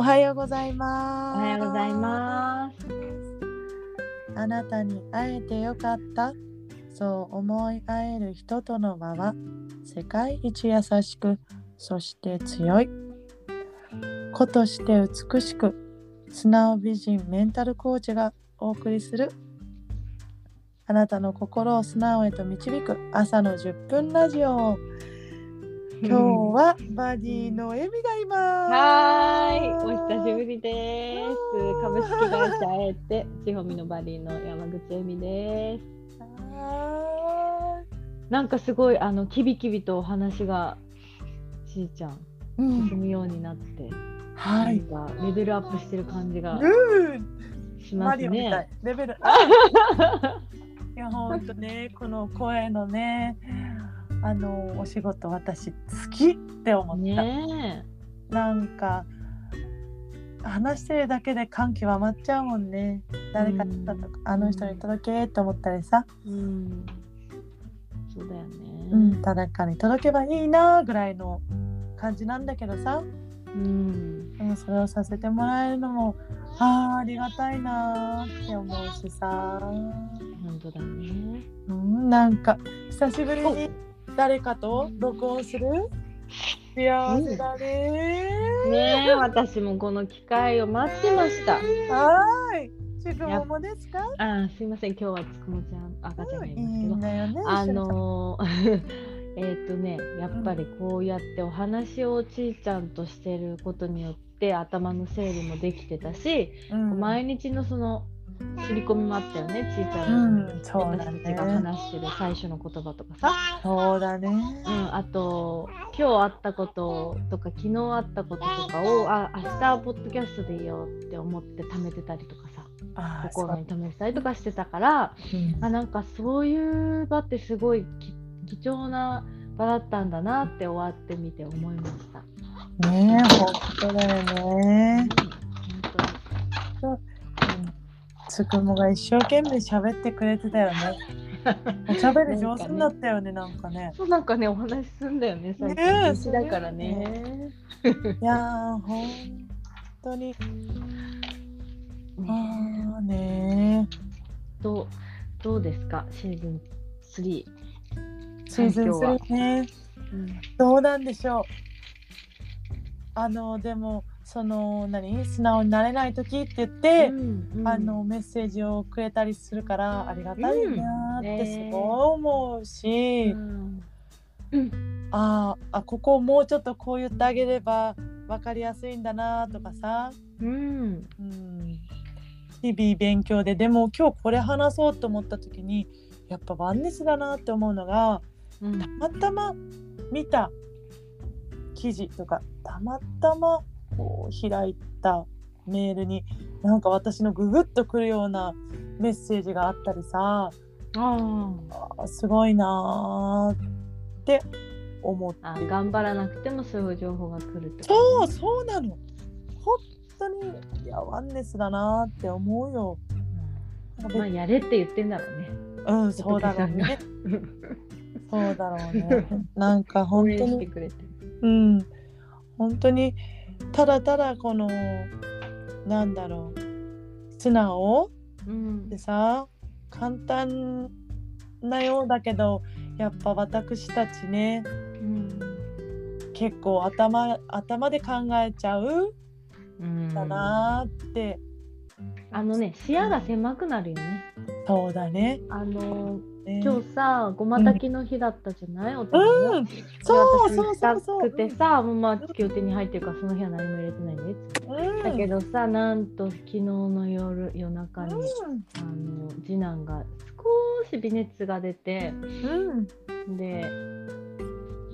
おはようございます。おはようございます。あなたに会えてよかった。そう思い合える人との場は世界一優しく、そして強い。子として美しく、素直美人メンタルコーチがお送りするあなたの心を素直へと導く朝の10分ラジオ。今日はバディのエミがいます。はーい、お久しぶりです。株式会社あえて、地方ミのバディの山口恵美です。はなんかすごい、あの、キビキビとお話が、ちーちゃん、進むようになって、はい。なんかレベルアップしてる感じがうん。しますね。。レベル。いや、ほんとね、この声のね、あの、お仕事私好きって思った。ねなんか、話してるだけで感極まっちゃうもんね。誰かに届く、あの人に届けって思ったりさ、え。うん。そうだよね。うん、誰かに届けばいいなぐらいの感じなんだけどさ、うん。でもそれをさせてもらえるのも、あーありがたいなーって思うしさ。本当だね。うん、なんか久しぶりに誰かと録音する？幸せだね。ねえ、私もこの機会を待ってました。はーい。ちくももですか？あすいません、今日はつくもちゃん、赤ちゃんがいいますけど。いん、だよね。あのー えっとね、やっぱりこうやってお話をちーちゃんとしてることによって頭の整理もできてたし、うん、毎日のその刷り込みもあったよね、ちーちゃうんの、ん、そうだ私たちがね。話してる最初の言葉とかさ、そうだね。うん、あと今日あったこととか昨日あったこととかをあ明日はポッドキャストでいいよって思って貯めてたりとかさ心に留めてたりとかしてたからそううんあなんかそういう場ってすごいき貴重な場だったんだなって終わってみて思いました。ねえ、本当だよね。本うんつくもが一生懸命喋ってくれてたよね。おしゃべり上手になったよね、なんかね。そうなんかねお話しすんだよね最近年だからね。いやー、本当に。ああねどうどうですかシーズン3。シーズン環境は3ね。うんどうなんでしょう。あの、でも、その、何？素直になれない時って言って、うんあのメッセージをくれたりするからありがたいなーってすうん。ごい思うし、うん。あーあここをもうちょっとこう言ってあげれば分かりやすいんだなとかさ、うん。うん、日々勉強ででも今日これ話そうと思った時にやっぱワンネスだなって思うのがうん。たまたま見た記事とかたまたまこう開いたメールになんか私のググッとくるようなメッセージがあったりさああーすごいなーって思って。あ頑張らなくてもそういう情報が来るってそうとそうなの。本当にいやワンネスだなーって思うよ。うん。まあやれって言ってんだろうね。うんそうだろうね。そうだろうね。なんか本当に。うん。本当にただただこのなんだろう素直？うん。でさ簡単なようだけどやっぱ私たちねうん。結構頭頭で考えちゃう？ん。だなーって、あのね視野が狭くなるよね。そうだね。あのね今日さごま炊きの日だったじゃない、うん。そうでそうそうそう私したくてさ、もうまあ手に入ってるからその日は何も入れてないんで。うん。だけどさなんと昨日の夜夜中に、うあの次男が少し微熱が出て。んうん。で、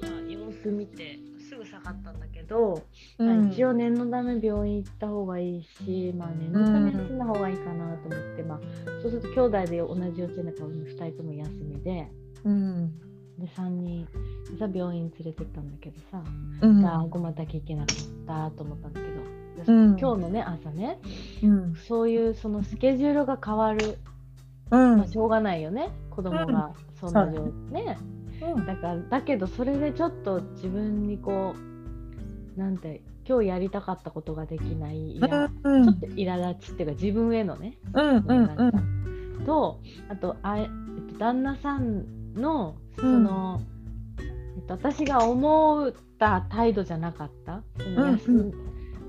まあ、様子見てすぐ下がったんだけど、うんまあ、一応念のため病院行った方がいいし、まあ、念のため休んだ方がいいかなと思って、まあ、そうすると兄弟で同じ幼稚園だから2人とも休みでうん。で3人でさ病院連れてったんだけどさ、うん。ああごま炊き行けなかったと思ったんだけど、でうん。今日のね朝ねうん。そういうそのスケジュールが変わる、うん。まあ、しょうがないよね子供がそんな状そうん。だからだけどそれでちょっと自分にこうなんて今日やりたかったことができないいや、うん。ちょっと苛立ちっていうか自分へのね、うんうんうん。とあとあ旦那さんのその、えっと、私が思った態度じゃなかった。その休、うんう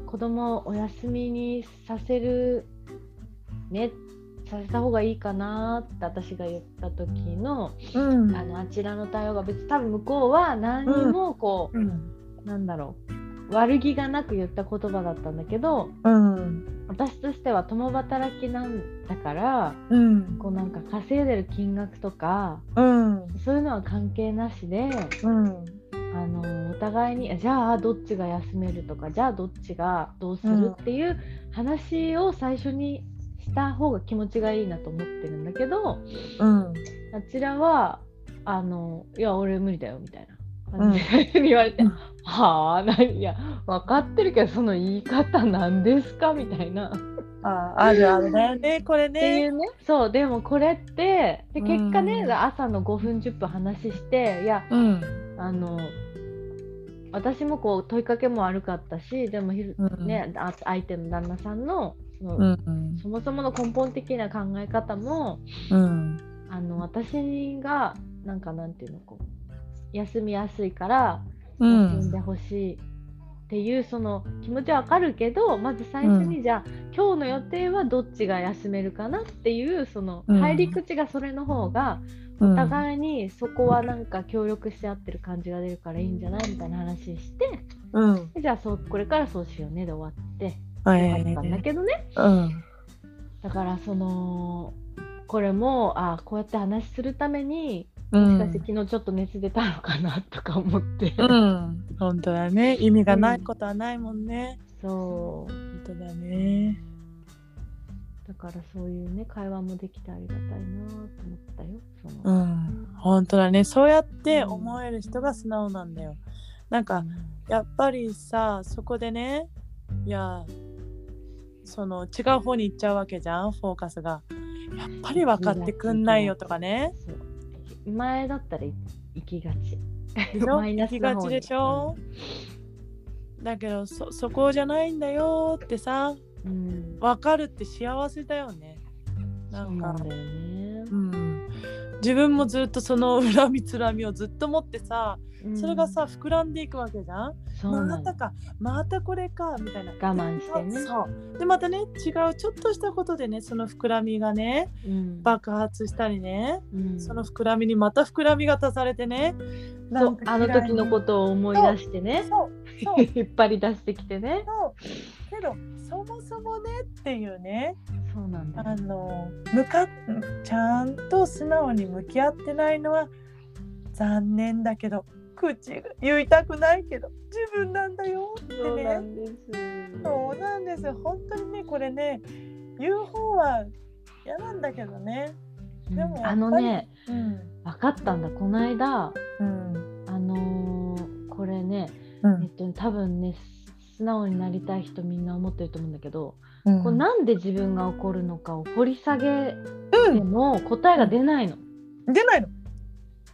子供をお休みにさせるねさせた方がいいかなって私が言った時のうん。あのあちらの対応が別に多分向こうは何にもこう、うん。なんだろう悪気がなく言った言葉だったんだけどうん私としては共働きなんだからうんこうなんか稼いでる金額とかうんそういうのは関係なしでうんあのお互いにじゃあどっちが休めるとかじゃあどっちがどうするっていう話を最初にした方が気持ちがいいなと思ってるんだけどうん。あちらはあのいや俺無理だよみたいな感じで言われて、うん。はあ何いや分かってるけどその言い方なんですか？みたいな。ああるあるだよね これね。うね。そうでもこれってで結果ね、うん。朝の5分10分話していやうん。あの私もこう問いかけも悪かったしでもひる、うん。ね、あ相手の旦那さんのその、うん。そもそもの根本的な考え方もうん。あの私がなんかなんていうのこう休みやすいからう休んんでほしいっていうその気持ちはわかるけどまず最初にじゃあ、今日の予定はどっちが休めるかなっていうそのうん。入り口がそれの方がうん。お互いにそこはなんか協力し合ってる感じが出るからいいんじゃないみたいな話してうん。でじゃあそうこれからそうしようねで終わってはいよかったんだけどね。うんだからそのこれもあこうやって話するためにうもしかしてん昨日ちょっと熱出たのかなとか思って、うん。本当だね。意味がないことはないもんね。そう。本当だね。だからそういうね会話もできてありがたいなと思ったよ。そうの、ん。本当だね。そうやって思える人が素直なんだよ。なんかやっぱりさそこでねいやその違う方に行っちゃうわけじゃんフォーカスが。やっぱり分かってくんないよとかね。そう前だったら行きがち。マイナ行きスがちでしょ？だけどそそこじゃないんだよってさうん。分かるって幸せだよね。なんか。そうだよね。うん自分もずっとその恨みつらみをずっと持ってさそれがさ膨らんでいくわけじゃん？またかまたこれかみたいな。我慢してね。そう。でまたね違うちょっとしたことでねその膨らみがねうん。爆発したりね、うん。その膨らみにまた膨らみが足されてねそうあの時のことを思い出してね。引っ張り出してきてねけどそもそもねっていうね。そうなんだよ。あの向かっちゃんと素直に向き合ってないのは残念だけど口が言いたくないけど自分なんだよってそうなねんです。そうなんです。よ本当にねこれね言う方は嫌なんだけどね。でもあのねうん。分かったんだ。この間うん。あのーこれねうん。えっと多分ね素直になりたい人みんな思ってると思うんだけど、うん。こうなんで自分が怒るのかを掘り下げうんても答えが出ないの。出ないの。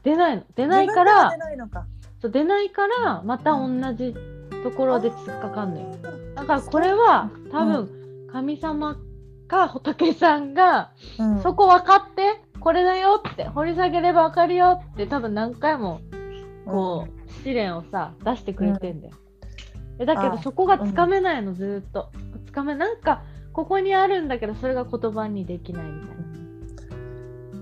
出ないの。出ないから出ないのか。そう出ないからまた同じところで突っかかんのよ。だからこれは多分神様か仏さんが、うん。そこ分かってこれだよって掘り下げれば分かるよって多分何回もこう、試練をさ出してくれてんだよ。えだけどあそこがつかめないのずーっと。つかめなんかここにあるんだけどそれが言葉にできないみたいな。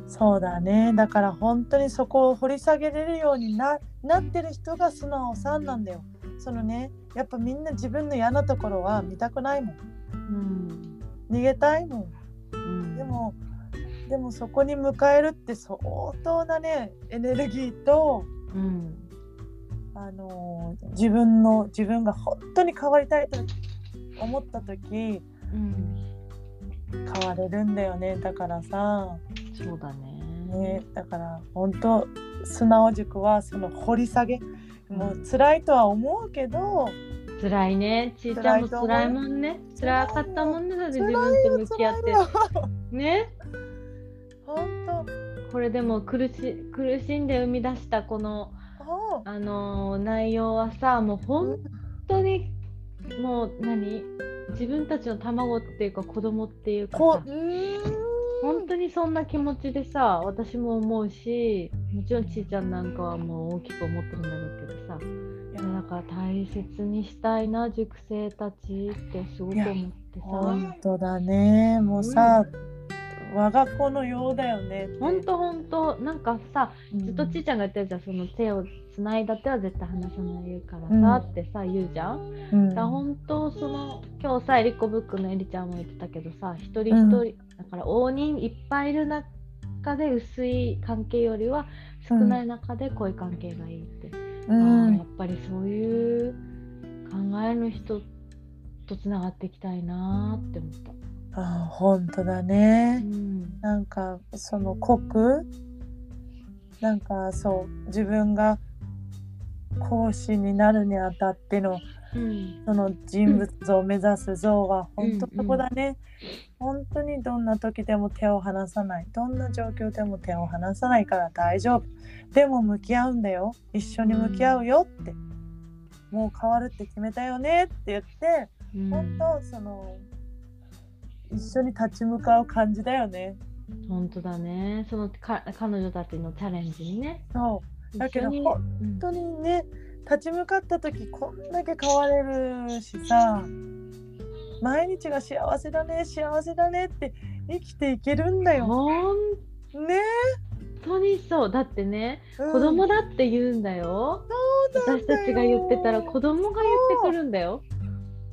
そうだね。だから本当にそこを掘り下げれるようにななってる人が素直さんなんだよ。そのねやっぱみんな自分の嫌なところは見たくないもん。うん。逃げたいもん。うん、でもでもそこに迎えるって相当なねエネルギーとうん、あのー自分の自分が本当に変わりたいと思った時うん、変われるんだよねだからさそうだね。ね、だから本当素直塾はその掘り下げもう辛いとは思うけど辛いね。ちいちゃんも辛いもんね。辛かったもんね。だって自分と向き合って。ね。本これでも苦し苦しんで生み出したこの、当あのー内容はさもう本当にもう何？自分たちの卵っていうか子供っていうかさ。本当にそんな気持ちでさ私も思うしもちろんちーちゃんなんかはもう大きく思ってるんだろうけどさ。だから大切にしたいな塾生たちってすごく思ってさ。本当だね。もうさ、我が子のようだよね本当本当。なんかさうん。ずっとちーちゃんが言ってるじゃんその手をつないだ手は絶対離さないからさ、うんってさ言うじゃん。うん。だ本当その今日さエリコブックのエリちゃんも言ってたけどさ一人一人、だから大人いっぱいいる中で薄い関係よりは少ない中で濃い関係がいいって、うん。やっぱりそういう考えの人とつながっていきたいなーって思った。あ本当だうね、ん。なんかその濃くなんかそう自分が講師になるにあたってのうん。その人物像を目指す像は本当うんそこだね、本当にどんな時でも手を離さない。どんな状況でも手を離さないから大丈夫。でも向き合うんだよ。一緒に向き合うよって、もう変わるって決めたよねって言ってうん。本当その一緒に立ち向かう感じだよね。本当だね。そのか彼女たちのチャレンジにね。そう。だけど一緒に。ほうん本当にね立ち向かった時こんだけ変われるしさ毎日が幸せだね幸せだねって生きていけるんだよ。本ね、当にそう。だってねうん。子供だって言うんだよ。私たちが言ってたら子供が言ってくるんだよ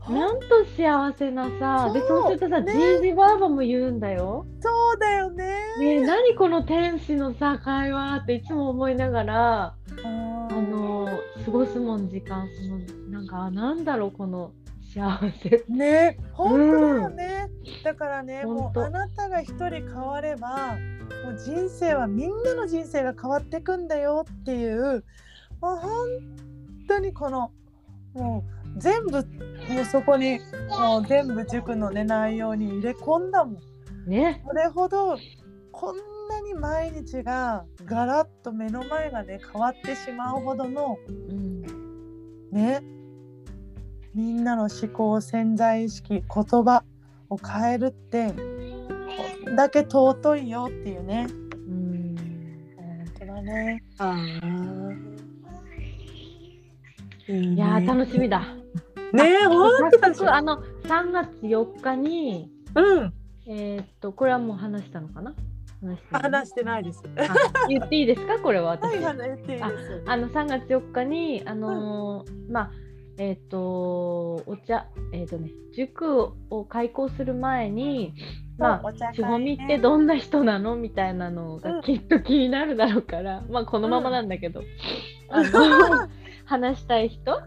なんと幸せなさでそう。そうするとさ、ね。じいじばあばも言うんだよ。そうだよね。ねえ何この天使のさ会話っていつも思いながらああの過ごすもん時間そのなんかあなんだろうこの幸せね本当だよね。だからねもうあなたが一人変わればもう人生はみんなの人生が変わってくんだよっていうもう本当にこのもう全部もうそこにもう全部塾のね内容に入れ込んだもん。ね。それほどこんなに毎日がガラッと目の前がね変わってしまうほどのうん。ね。みんなの思考潜在意識言葉を変えるってこんだけ尊いよっていうね。うん。本当だね。あいいやー楽しみだ。ね本当早だ。し速あの3月4日にうん。えーっとこれはもう話したのかな？話してる話してないです。あ言っていいですか？これは私、はい話していいです。あの3月4日にあのーまあえっ、とお茶えっ、とね塾を開講する前にまあしほみってどんな人なの？みたいなのうん。がきっと気になるだろうから、まあこのままなんだけど、あの 話したい人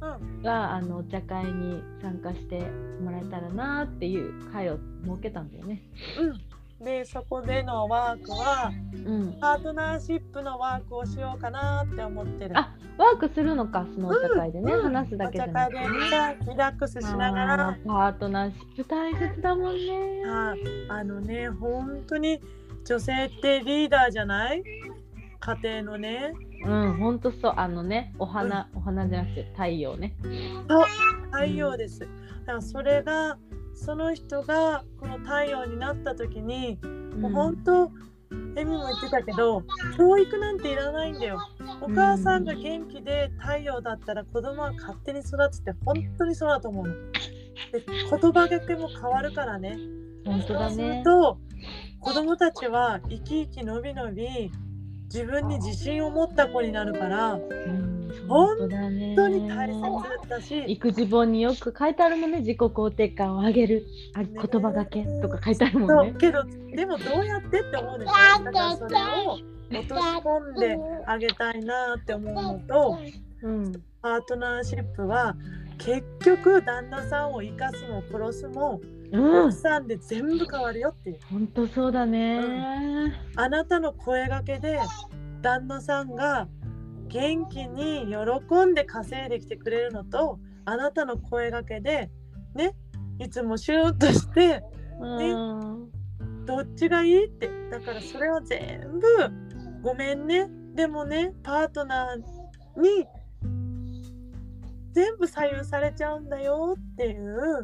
うん。があのお茶会に参加してもらえたらなっていう会を設けたんだよね。うん。でそこでのワークはうん、パートナーシップのワークをしようかなって思ってる。あワークするのかそのお茶会でね、うん。話すだけじゃなくて会でリラックスしながら。パートナーシップ大切だもんね。はい、あのね本当に女性ってリーダーじゃない？家庭のねうん、ほんとそう。あのね、お花、お花じゃなくて太陽ね。太陽ですだからそれがその人がこの太陽になった時に、もう本当エミも言ってたけど教育なんていらないんだよお母さんが元気で太陽だったら子供は勝手に育つって本当にそうだと思うので言葉がけも変わるからね本当だそうするね。と子供たちは生き生きのびのび自分に自信を持った子になるからうん、本当に大切だし、育児本によく書いてあるもんね、自己肯定感を上げる、あね言葉がけとか書いてあるもんね。そうけどでもどうやってって思うでしょだからそれを落とし込んであげたいなって思うのとうん、パートナーシップは結局旦那さんを生かすも殺すもうん。奥、さんで全部変わるよっていう。本当そうだね。あなたの声がけで旦那さんが元気に喜んで稼いできてくれるのとあなたの声がけでねいつもシューッとしてうん、どっちがいいって。だからそれは全部ごめんね。でもねパートナーに全部左右されちゃうんだよっていう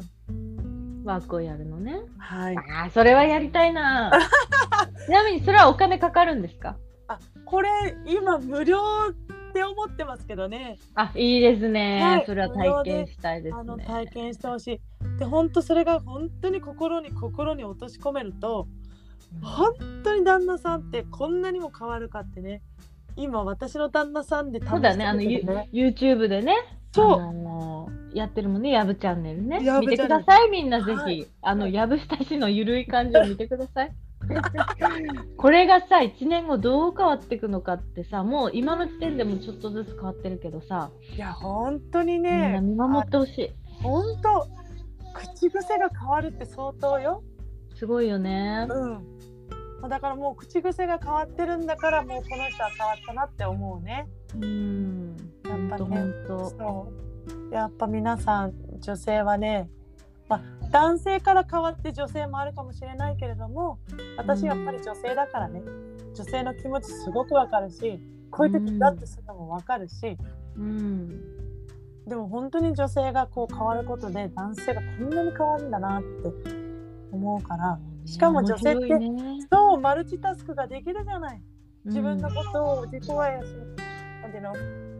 ワークをやるのね。はい。ああ、それはやりたいな。ちなみにそれはお金かかるんですか？あこれ今無料って思ってますけどね。あ、いいですね。はい。それは体験したいですあのね。体験してほしい。で本当それが本当に心に心に落とし込めると本当に旦那さんってこんなにも変わるかってね。今私の旦那さんで試してそうだね、あの、YouTube でね、そうあのーやってるもんね、やぶチャンネルね。見てください、みんなぜひ。はいあの、やぶしたしのゆるい感じを見てください。これがさ、1年後どう変わっていくのかってさ、もう今の時点でもちょっとずつ変わってるけどさ、いや本当にね見守ってほしい。本当口癖が変わるって相当よすごいよね。うんだからもう口癖が変わってるんだからもうこの人は変わったなって思うねうん。やっぱね。そう。やっぱ皆さん女性はね、まあ、男性から変わって女性もあるかもしれないけれども私やっぱり女性だからね女性の気持ちすごくわかるしこういう時だってするのもわかるし、うん。でも本当に女性がこう変わることで男性がこんなに変わるんだなって思うからしかも女性ってね。そうマルチタスクができるじゃない。自分のうんことを自己愛をしなんていうの？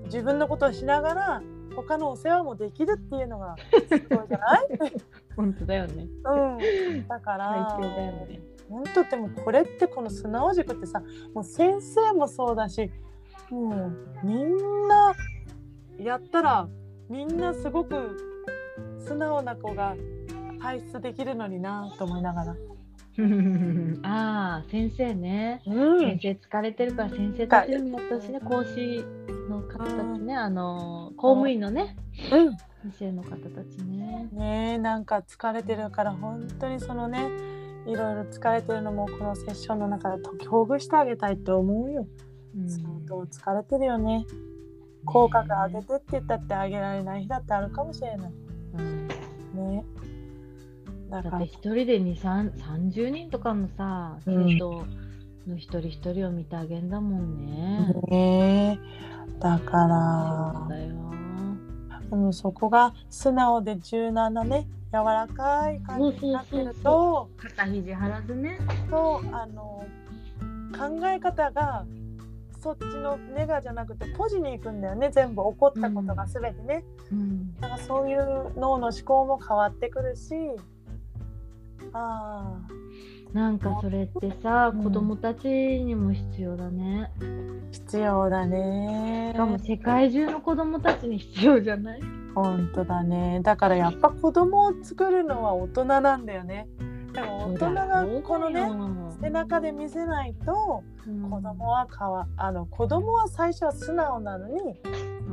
自分のことをしながら他のお世話もできるっていうのがすごいじゃない？本当だよね。うん、だから最強だよね。本当でもこれってこの素直塾ってさもう先生もそうだしもうみんなやったらみんなすごく素直な子が輩出できるのになと思いながら。ああ、先生ね。う先生疲れてるから先生たちにもやってほしいね。講師の方たちね。あの、公務員のね、うん先生の方たちね。ねえなんか疲れてるから本当にそのねいろいろ疲れてるのもこのセッションの中で解きほぐしてあげたいと思うよ。うん相当疲れてるよね。口角上げてって言ったって上げられない日だってあるかもしれない。うんね。だからだって一人で2、3 30人とかのさ、うん生徒の一人一人を見てあげんだもんね。ねえだから。そこが素直で柔軟なね柔らかい感じになってると。肩肘張らずね。とあの考え方がそっちのネガじゃなくてポジに行くんだよね。全部起こったことが全てね、うん。だからそういう脳の思考も変わってくるし。あなんかそれってさ、うん。子供たちにも必要だね。ー必要だね。しかも世界中の子供たちに必要じゃない？本当だね。だからやっぱ子供を作るのは大人なんだよね。でも大人がこのね背中で見せないとうん子供はかわあの子供は最初は素直なのに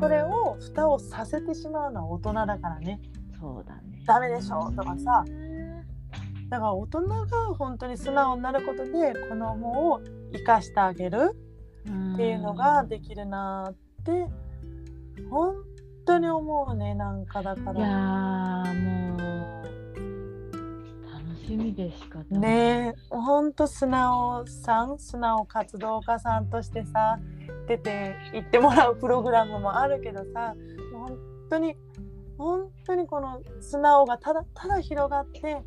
それを蓋をさせてしまうのは大人だからね。そうだね。ダメでしょとかさだから大人が本当に素直になることで子供を生かしてあげるっていうのができるなって本当に思うねなんかだかいやもう楽しみでしかない。ね本当素直さん素直活動家さんとしてさ出て行ってもらうプログラムもあるけどさ本当に本当にこの素直がただただ広がって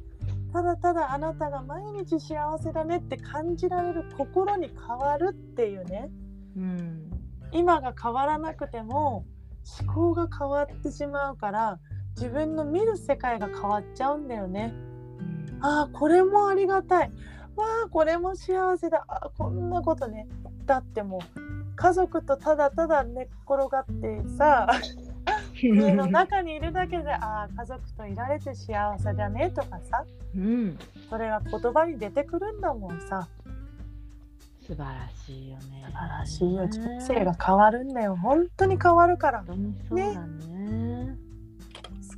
ただただあなたが毎日幸せだねって感じられる心に変わるっていうね。うん。今が変わらなくても思考が変わってしまうから自分の見る世界が変わっちゃうんだよね。ああこれもありがたい。わあこれも幸せだ。あーこんなことね。だってもう家族とただただ寝っ転がってさ 家の中にいるだけでああ家族といられて幸せだねとかさうん。それが言葉に出てくるんだもんさ。素晴らしいよね。素晴らしいよ。人生が変わるんだよ。本当に変わるから。本当にそうだね。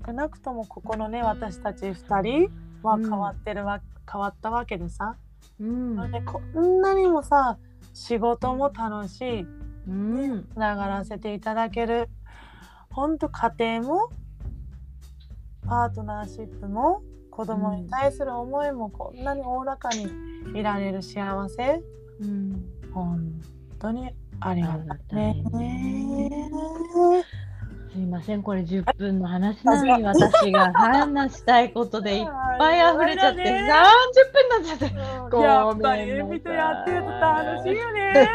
少なくともここのね私たち2人は変わってるわ、変わったわけでさ、うん。こんなにもさ仕事も楽しい。うん。つながらせていただける本当家庭もパートナーシップも子供に対する思いもこんなにおおらかにいられる幸せうん。本当にありがたい。ねありがたいねすいません、これ10分の話なのに私が話したいことでいっぱい溢れちゃって30分になっちゃって。やっぱりエミとやってると楽しいよね。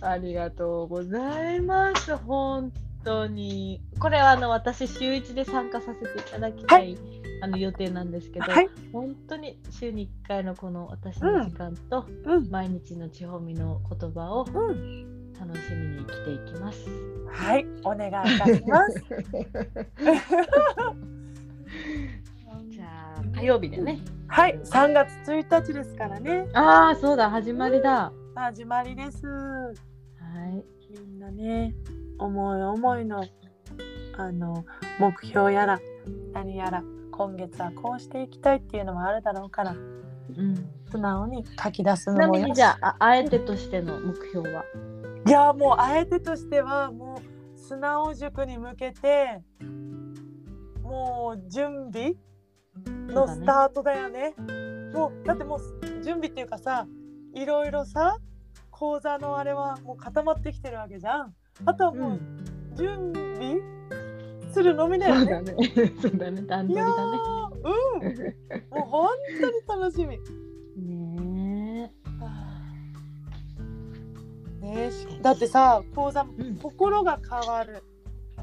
ありがとうございます。本当に。これはあの私週1で参加させていただきたい、はあの予定なんですけど、はい。本当に週に1回のこの私の時間と、うん。毎日の地方みの言葉をうん。楽しみに生きていきます。はい。お願いいたします。じゃあ火曜日でね。はい。3月1日ですからね。ああそうだ始まりだ。始まりです。はい。みんなね、思い思いのあの目標やら何やら今月はこうしていきたいっていうのもあるだろうからうん。素直に書き出すのもよしじゃあああえてとしての目標は？いやもうあえてとしてはもう素直塾に向けてもう準備のスタートだよね。もうだってもう準備っていうかさいろいろさ講座のあれはもう固まってきてるわけじゃん。あとはもう準備するのみだよね、ね。そうだね。段取りだね。ーうん。もう本当に楽しみ。ねねしだってさ講座ん心が変わる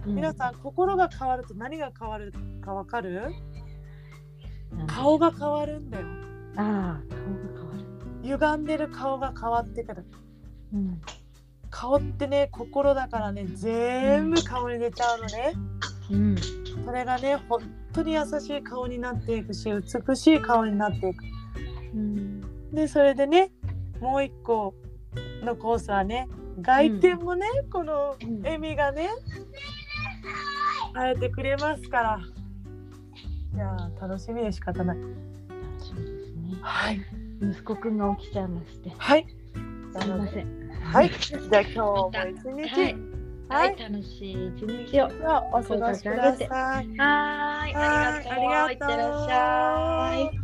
え。皆さん心が変わると何が変わるかわかる？ん顔が変わるんだよああ顔が変わる。歪んでる顔が変わってくるうん。顔ってね心だからね全部顔に出ちゃうのねうん。それがね本当に優しい顔になっていくし美しい顔になっていくうん。でそれでねもう一個のコースはね外見もね、このうん。エミがね変えてくれますから。いやー楽しみで仕方ない。楽しみですね。はい。息子くんが起きちゃいまして。はい。すいません。はい。じゃあ今日も一日。はい。ははい。い、楽しい一日を。お過ごしください。はーい、ありがとう。はい。ありがとう。いってらっしゃい。